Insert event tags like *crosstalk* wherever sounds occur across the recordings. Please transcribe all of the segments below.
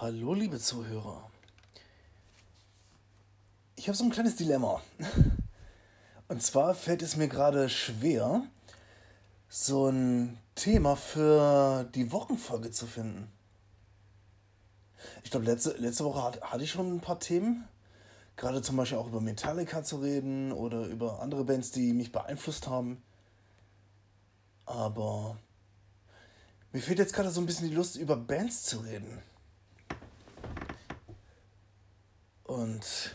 Hallo, liebe Zuhörer. Ich habe so ein kleines Dilemma. *laughs* Und zwar fällt es mir gerade schwer, so ein Thema für die Wochenfolge zu finden. Ich glaube, letzte, letzte Woche hatte, hatte ich schon ein paar Themen. Gerade zum Beispiel auch über Metallica zu reden oder über andere Bands, die mich beeinflusst haben. Aber mir fehlt jetzt gerade so ein bisschen die Lust, über Bands zu reden. Und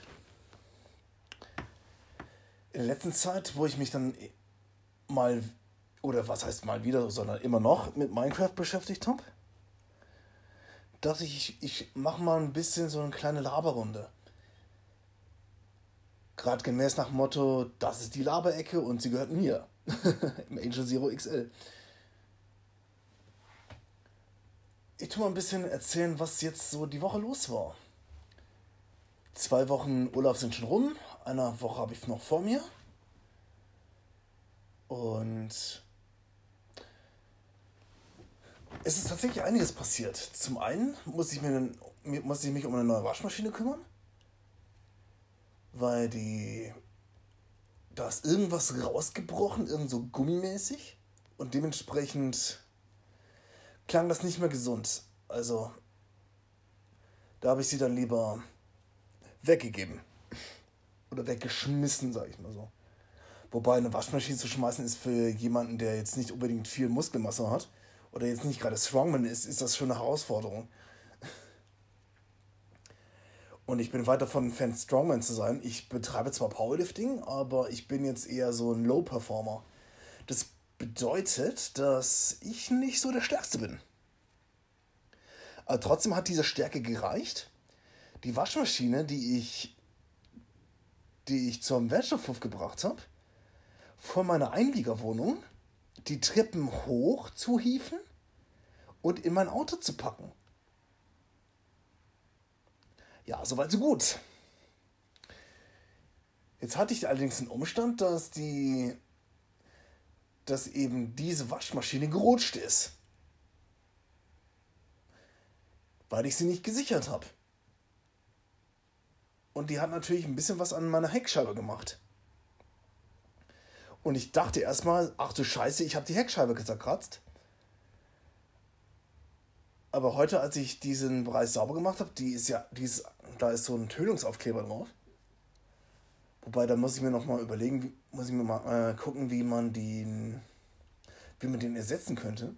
in der letzten Zeit, wo ich mich dann mal, oder was heißt mal wieder, sondern immer noch mit Minecraft beschäftigt habe, dachte ich, ich, mache mal ein bisschen so eine kleine Laberrunde. Gerade gemäß nach Motto, das ist die Laberecke und sie gehört mir. *laughs* Im Angel Zero XL. Ich tue mal ein bisschen erzählen, was jetzt so die Woche los war. Zwei Wochen Urlaub sind schon rum. Eine Woche habe ich noch vor mir. Und es ist tatsächlich einiges passiert. Zum einen muss ich, mir, muss ich mich um eine neue Waschmaschine kümmern. Weil die. Da ist irgendwas rausgebrochen, irgend so gummimäßig. Und dementsprechend klang das nicht mehr gesund. Also, da habe ich sie dann lieber weggegeben. Oder weggeschmissen, sag ich mal so. Wobei eine Waschmaschine zu schmeißen ist für jemanden, der jetzt nicht unbedingt viel Muskelmasse hat oder jetzt nicht gerade Strongman ist, ist das schon eine Herausforderung. Und ich bin weit davon Fan, Strongman zu sein. Ich betreibe zwar Powerlifting, aber ich bin jetzt eher so ein Low-Performer. Das bedeutet, dass ich nicht so der Stärkste bin. Aber trotzdem hat diese Stärke gereicht. Die Waschmaschine, die ich, die ich zum Wäschehof gebracht habe, von meiner Einliegerwohnung die Treppen hoch zu hieven und in mein Auto zu packen. Ja, soweit so gut. Jetzt hatte ich allerdings den Umstand, dass die dass eben diese Waschmaschine gerutscht ist. Weil ich sie nicht gesichert habe. Und die hat natürlich ein bisschen was an meiner Heckscheibe gemacht. Und ich dachte erstmal, ach du Scheiße, ich habe die Heckscheibe zerkratzt. Aber heute, als ich diesen Bereich sauber gemacht habe, die ist ja, die ist, da ist so ein Tönungsaufkleber drauf. Wobei, da muss ich mir nochmal überlegen, muss ich mir mal äh, gucken, wie man den, wie man den ersetzen könnte.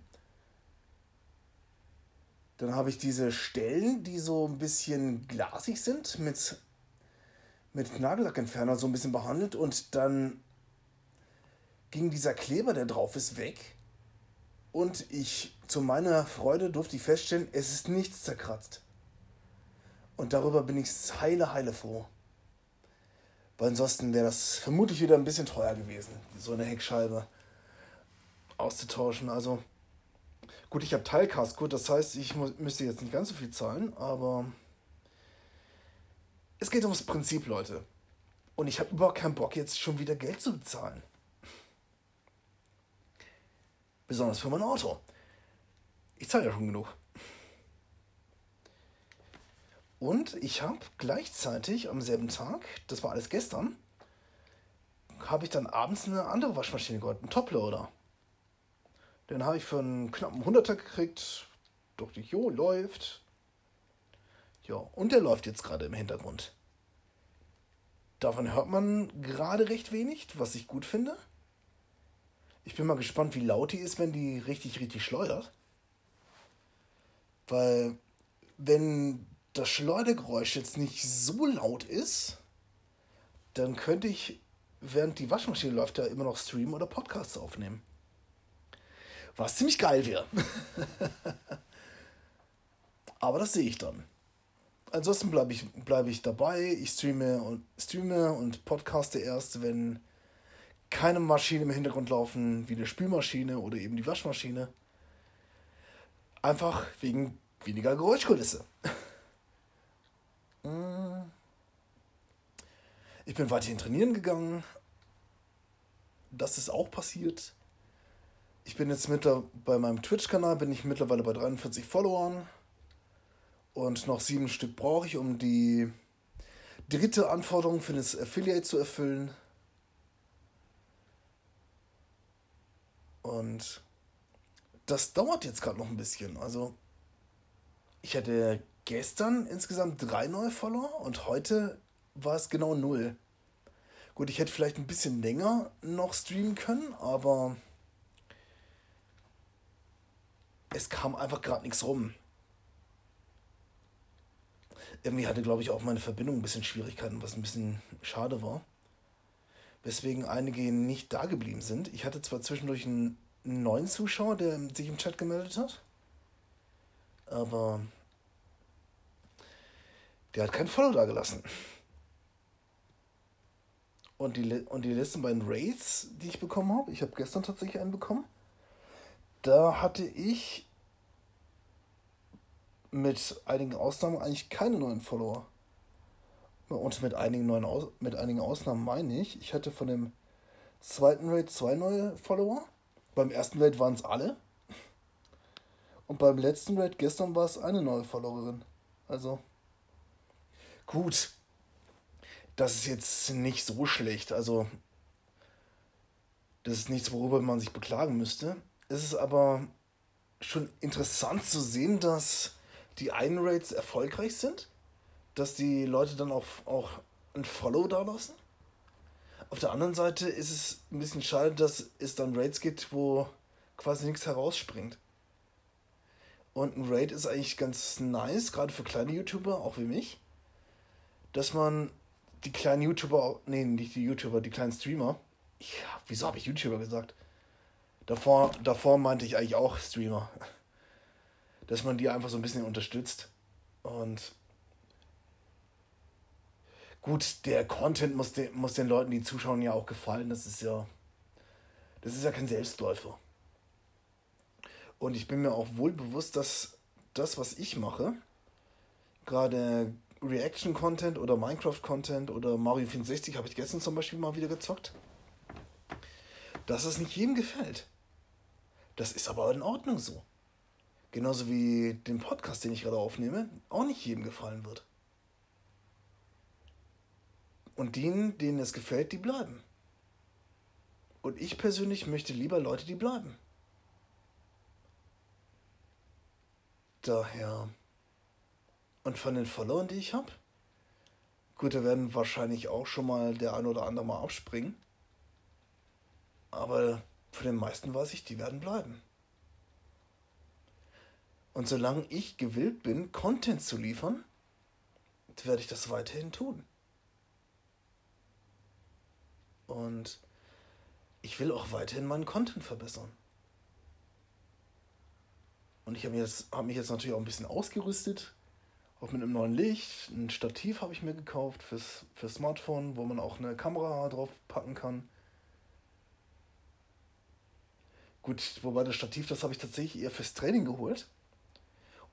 Dann habe ich diese Stellen, die so ein bisschen glasig sind, mit, mit Nagellackentferner so ein bisschen behandelt und dann ging dieser Kleber, der drauf ist, weg. Und ich, zu meiner Freude, durfte ich feststellen, es ist nichts zerkratzt. Und darüber bin ich heile, heile froh. Weil ansonsten wäre das vermutlich wieder ein bisschen teuer gewesen, so eine Heckscheibe auszutauschen. Also, gut, ich habe Teilkasko, das heißt, ich muss, müsste jetzt nicht ganz so viel zahlen, aber es geht ums Prinzip, Leute. Und ich habe überhaupt keinen Bock, jetzt schon wieder Geld zu bezahlen. Besonders für mein Auto. Ich zahle ja schon genug. Und ich habe gleichzeitig am selben Tag, das war alles gestern, habe ich dann abends eine andere Waschmaschine geholt, einen Toploader. Den habe ich für einen knappen Hunderter gekriegt. Dachte ich, jo, läuft. Ja, und der läuft jetzt gerade im Hintergrund. Davon hört man gerade recht wenig, was ich gut finde. Ich bin mal gespannt, wie laut die ist, wenn die richtig, richtig schleudert. Weil, wenn das Schleudergeräusch jetzt nicht so laut ist, dann könnte ich, während die Waschmaschine läuft, da immer noch streamen oder Podcasts aufnehmen. Was ziemlich geil wäre. *laughs* Aber das sehe ich dann. Ansonsten bleibe ich, bleib ich dabei. Ich streame und, streame und podcaste erst, wenn keine Maschine im Hintergrund laufen, wie eine Spülmaschine oder eben die Waschmaschine. Einfach wegen weniger Geräuschkulisse. *laughs* Ich bin weiterhin trainieren gegangen. Das ist auch passiert. Ich bin jetzt mittlerweile bei meinem Twitch-Kanal bin ich mittlerweile bei 43 Followern. Und noch sieben Stück brauche ich, um die dritte Anforderung für das Affiliate zu erfüllen. Und das dauert jetzt gerade noch ein bisschen. Also, ich hatte gestern insgesamt drei neue Follower und heute war es genau null. Gut, ich hätte vielleicht ein bisschen länger noch streamen können, aber es kam einfach gerade nichts rum. Irgendwie hatte, glaube ich, auch meine Verbindung ein bisschen Schwierigkeiten, was ein bisschen schade war. Weswegen einige nicht da geblieben sind. Ich hatte zwar zwischendurch einen neuen Zuschauer, der sich im Chat gemeldet hat, aber der hat kein Follow da gelassen. Und die, und die letzten beiden Raids, die ich bekommen habe, ich habe gestern tatsächlich einen bekommen, da hatte ich mit einigen Ausnahmen eigentlich keine neuen Follower. Und mit einigen, neuen Aus mit einigen Ausnahmen meine ich, ich hatte von dem zweiten Raid zwei neue Follower. Beim ersten Raid waren es alle. Und beim letzten Raid gestern war es eine neue Followerin. Also gut. Das ist jetzt nicht so schlecht. Also das ist nichts, worüber man sich beklagen müsste. Es ist aber schon interessant zu sehen, dass die einen Raids erfolgreich sind, dass die Leute dann auch, auch ein Follow da lassen. Auf der anderen Seite ist es ein bisschen schade, dass es dann Raids gibt, wo quasi nichts herausspringt. Und ein Raid ist eigentlich ganz nice, gerade für kleine YouTuber, auch wie mich, dass man die kleinen YouTuber, nee, nicht die YouTuber, die kleinen Streamer, ich, wieso habe ich YouTuber gesagt? Davor, davor meinte ich eigentlich auch Streamer dass man die einfach so ein bisschen unterstützt. Und gut, der Content muss, de, muss den Leuten, die zuschauen, ja auch gefallen. Das ist ja, das ist ja kein Selbstläufer. Und ich bin mir auch wohl bewusst, dass das, was ich mache, gerade Reaction-Content oder Minecraft-Content oder Mario 64 habe ich gestern zum Beispiel mal wieder gezockt, dass es nicht jedem gefällt. Das ist aber in Ordnung so genauso wie den Podcast, den ich gerade aufnehme, auch nicht jedem gefallen wird. Und denen, denen es gefällt, die bleiben. Und ich persönlich möchte lieber Leute, die bleiben. Daher. Und von den Followern, die ich habe, gut, da werden wahrscheinlich auch schon mal der ein oder andere mal abspringen. Aber von den meisten weiß ich, die werden bleiben. Und solange ich gewillt bin, Content zu liefern, werde ich das weiterhin tun. Und ich will auch weiterhin meinen Content verbessern. Und ich habe hab mich jetzt natürlich auch ein bisschen ausgerüstet. Auch mit einem neuen Licht. Ein Stativ habe ich mir gekauft fürs, fürs Smartphone, wo man auch eine Kamera drauf packen kann. Gut, wobei das Stativ, das habe ich tatsächlich eher fürs Training geholt.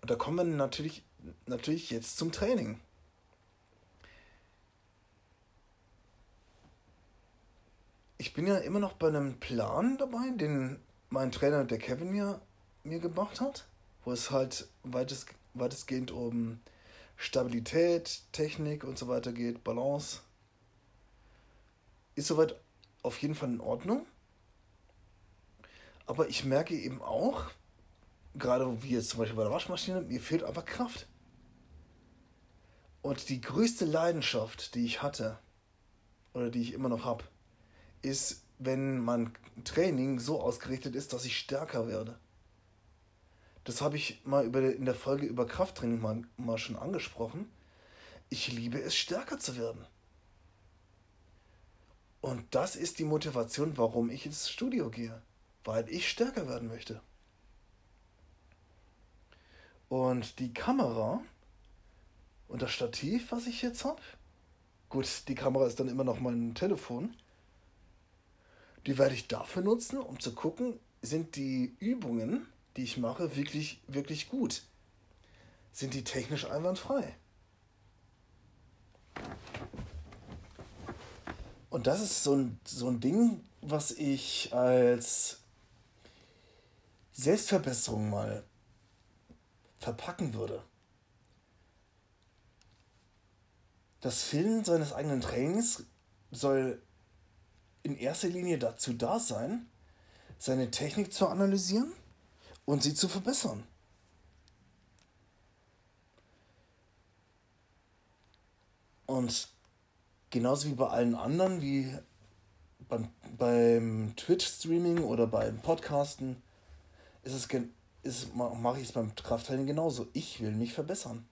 Und da kommen wir natürlich, natürlich jetzt zum Training. Ich bin ja immer noch bei einem Plan dabei, den mein Trainer, der Kevin, mir, mir gemacht hat, wo es halt weitest, weitestgehend um Stabilität, Technik und so weiter geht, Balance. Ist soweit auf jeden Fall in Ordnung. Aber ich merke eben auch, gerade wie jetzt zum Beispiel bei der Waschmaschine, mir fehlt einfach Kraft. Und die größte Leidenschaft, die ich hatte, oder die ich immer noch habe, ist, wenn mein Training so ausgerichtet ist, dass ich stärker werde. Das habe ich mal über, in der Folge über Krafttraining mal, mal schon angesprochen. Ich liebe es, stärker zu werden. Und das ist die Motivation, warum ich ins Studio gehe. Weil ich stärker werden möchte. Und die Kamera und das Stativ, was ich jetzt habe, gut, die Kamera ist dann immer noch mein Telefon, die werde ich dafür nutzen, um zu gucken, sind die Übungen, die ich mache, wirklich, wirklich gut? Sind die technisch einwandfrei? Und das ist so ein, so ein Ding, was ich als Selbstverbesserung mal verpacken würde. Das Filmen seines eigenen Trainings soll in erster Linie dazu da sein, seine Technik zu analysieren und sie zu verbessern. Und genauso wie bei allen anderen, wie beim, beim Twitch-Streaming oder beim Podcasten, ist es, mache ich es beim Krafttraining genauso. Ich will mich verbessern.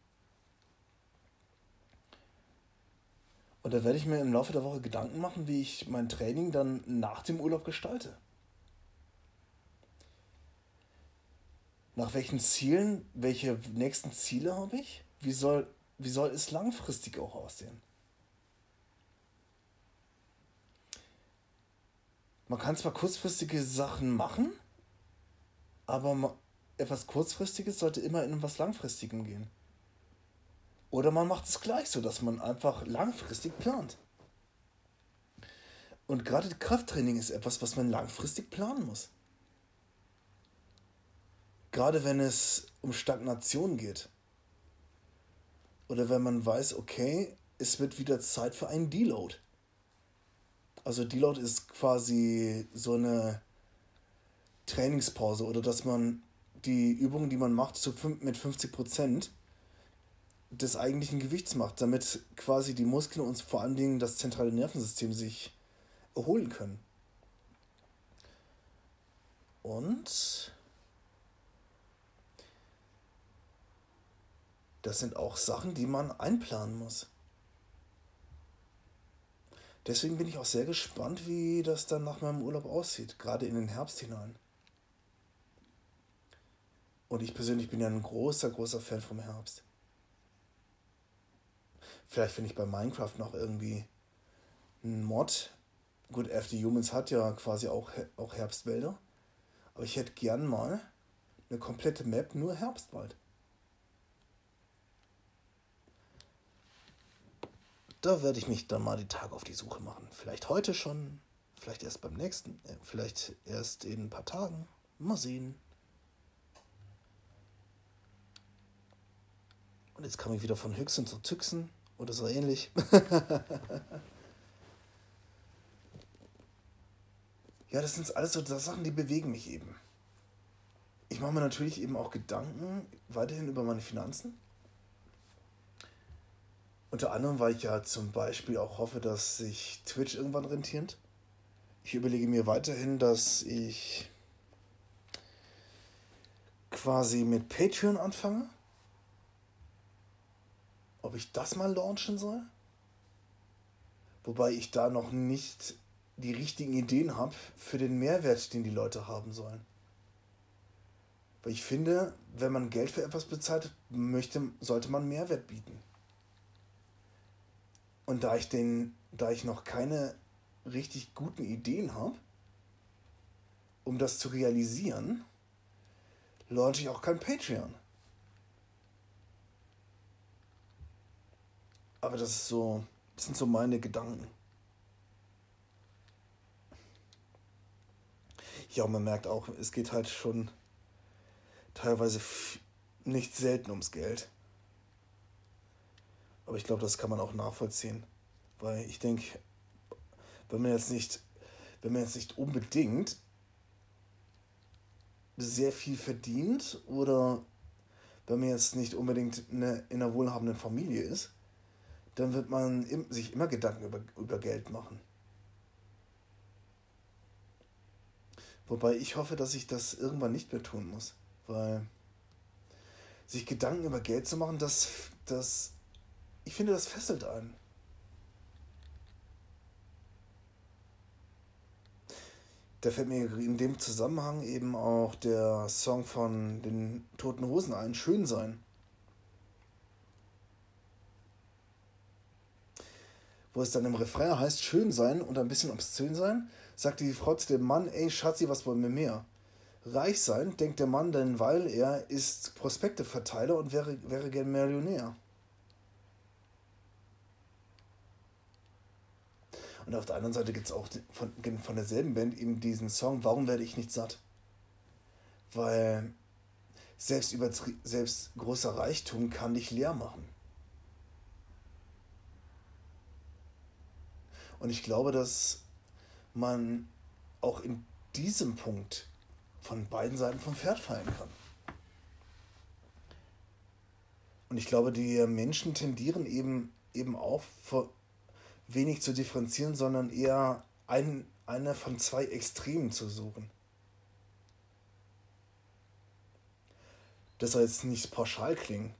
Und da werde ich mir im Laufe der Woche Gedanken machen, wie ich mein Training dann nach dem Urlaub gestalte. Nach welchen Zielen, welche nächsten Ziele habe ich? Wie soll, wie soll es langfristig auch aussehen? Man kann zwar kurzfristige Sachen machen, aber etwas Kurzfristiges sollte immer in etwas Langfristigem gehen. Oder man macht es gleich so, dass man einfach langfristig plant. Und gerade Krafttraining ist etwas, was man langfristig planen muss. Gerade wenn es um Stagnation geht. Oder wenn man weiß, okay, es wird wieder Zeit für einen Deload. Also Deload ist quasi so eine Trainingspause oder dass man die Übungen, die man macht, zu mit 50 Prozent des eigentlichen Gewichts macht, damit quasi die Muskeln und vor allen Dingen das zentrale Nervensystem sich erholen können. Und das sind auch Sachen, die man einplanen muss. Deswegen bin ich auch sehr gespannt, wie das dann nach meinem Urlaub aussieht, gerade in den Herbst hinein. Und ich persönlich bin ja ein großer, großer Fan vom Herbst. Vielleicht finde ich bei Minecraft noch irgendwie einen Mod. Gut, FD Humans hat ja quasi auch, auch Herbstwälder. Aber ich hätte gern mal eine komplette Map nur Herbstwald. Da werde ich mich dann mal die Tage auf die Suche machen. Vielleicht heute schon, vielleicht erst beim nächsten, äh, vielleicht erst in ein paar Tagen. Mal sehen. Und jetzt kam ich wieder von Höchsten zu Tüchsen oder so ähnlich. *laughs* ja, das sind alles so Sachen, die bewegen mich eben. Ich mache mir natürlich eben auch Gedanken weiterhin über meine Finanzen. Unter anderem, weil ich ja zum Beispiel auch hoffe, dass sich Twitch irgendwann rentiert. Ich überlege mir weiterhin, dass ich quasi mit Patreon anfange ob ich das mal launchen soll. Wobei ich da noch nicht die richtigen Ideen habe für den Mehrwert, den die Leute haben sollen. Weil ich finde, wenn man Geld für etwas bezahlt, möchte, sollte man Mehrwert bieten. Und da ich, den, da ich noch keine richtig guten Ideen habe, um das zu realisieren, launche ich auch kein Patreon. Aber das ist so, das sind so meine Gedanken. Ja, man merkt auch, es geht halt schon teilweise nicht selten ums Geld. Aber ich glaube, das kann man auch nachvollziehen. Weil ich denke, wenn man jetzt nicht, wenn man jetzt nicht unbedingt sehr viel verdient oder wenn man jetzt nicht unbedingt eine, in einer wohlhabenden Familie ist, dann wird man sich immer Gedanken über, über Geld machen. Wobei ich hoffe, dass ich das irgendwann nicht mehr tun muss, weil sich Gedanken über Geld zu machen, das, das, ich finde, das fesselt einen. Da fällt mir in dem Zusammenhang eben auch der Song von den Toten Hosen ein, Schön sein. Wo es dann im Refrain heißt, schön sein und ein bisschen obszön sein, sagt die Frau zu dem Mann, ey Schatzi, was wollen wir mehr? Reich sein, denkt der Mann, denn weil er ist Prospekteverteiler und wäre, wäre gern Millionär. Und auf der anderen Seite gibt es auch von, von derselben Band eben diesen Song, Warum werde ich nicht satt? Weil selbst, selbst großer Reichtum kann dich leer machen. Und ich glaube, dass man auch in diesem Punkt von beiden Seiten vom Pferd fallen kann. Und ich glaube, die Menschen tendieren eben, eben auch wenig zu differenzieren, sondern eher ein, eine von zwei Extremen zu suchen. Das soll jetzt nicht pauschal klingen,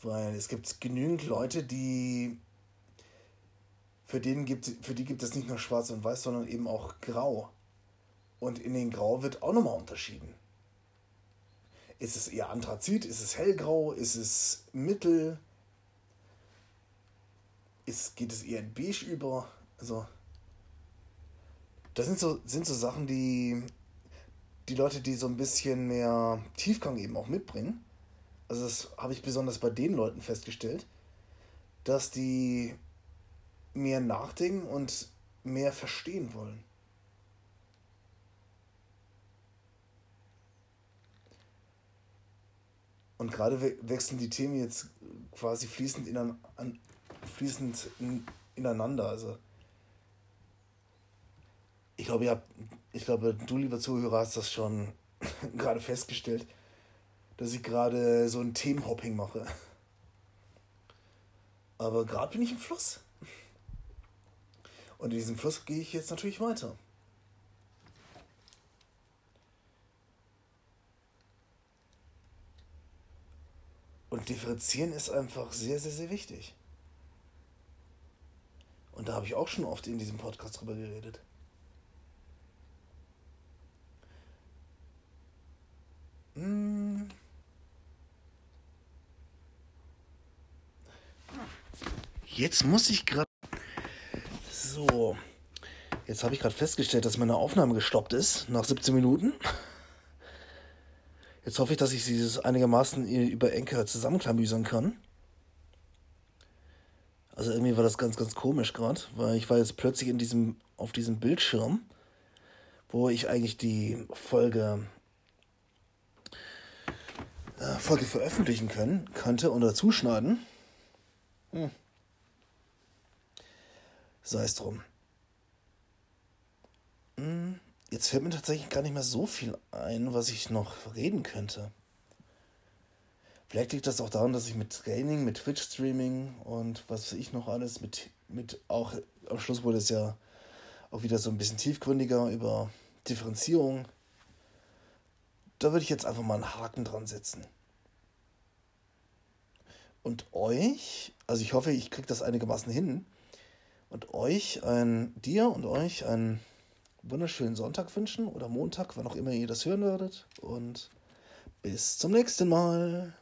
weil es gibt genügend Leute, die für, denen gibt, für die gibt es nicht nur schwarz und weiß, sondern eben auch grau. Und in den Grau wird auch nochmal unterschieden. Ist es eher Anthrazit? Ist es hellgrau? Ist es mittel? Ist, geht es eher in beige über? Also, das sind so, sind so Sachen, die die Leute, die so ein bisschen mehr Tiefgang eben auch mitbringen. Also, das habe ich besonders bei den Leuten festgestellt, dass die mehr nachdenken und mehr verstehen wollen. Und gerade we wechseln die Themen jetzt quasi fließend, in, an, fließend in, ineinander. Also ich glaube, ihr habt, ich glaube, du, lieber Zuhörer, hast das schon *laughs* gerade festgestellt, dass ich gerade so ein Themenhopping mache. Aber gerade bin ich im Fluss. Und in diesem Fluss gehe ich jetzt natürlich weiter. Und differenzieren ist einfach sehr, sehr, sehr wichtig. Und da habe ich auch schon oft in diesem Podcast drüber geredet. Hm. Jetzt muss ich gerade. So. Jetzt habe ich gerade festgestellt, dass meine Aufnahme gestoppt ist nach 17 Minuten. Jetzt hoffe ich, dass ich dieses einigermaßen über Enker zusammenklamüsern kann. Also irgendwie war das ganz, ganz komisch gerade, weil ich war jetzt plötzlich in diesem, auf diesem Bildschirm, wo ich eigentlich die Folge, äh, Folge veröffentlichen können, könnte oder zuschneiden. Hm. Sei es drum. Hm. Jetzt fällt mir tatsächlich gar nicht mehr so viel ein, was ich noch reden könnte. Vielleicht liegt das auch daran, dass ich mit Training, mit Twitch-Streaming und was weiß ich noch alles, mit, mit auch am Schluss wurde es ja auch wieder so ein bisschen tiefgründiger über Differenzierung. Da würde ich jetzt einfach mal einen Haken dran setzen. Und euch, also ich hoffe, ich kriege das einigermaßen hin. Und euch, ein, dir und euch ein wunderschönen Sonntag wünschen oder Montag, wann auch immer ihr das hören werdet. Und bis zum nächsten Mal.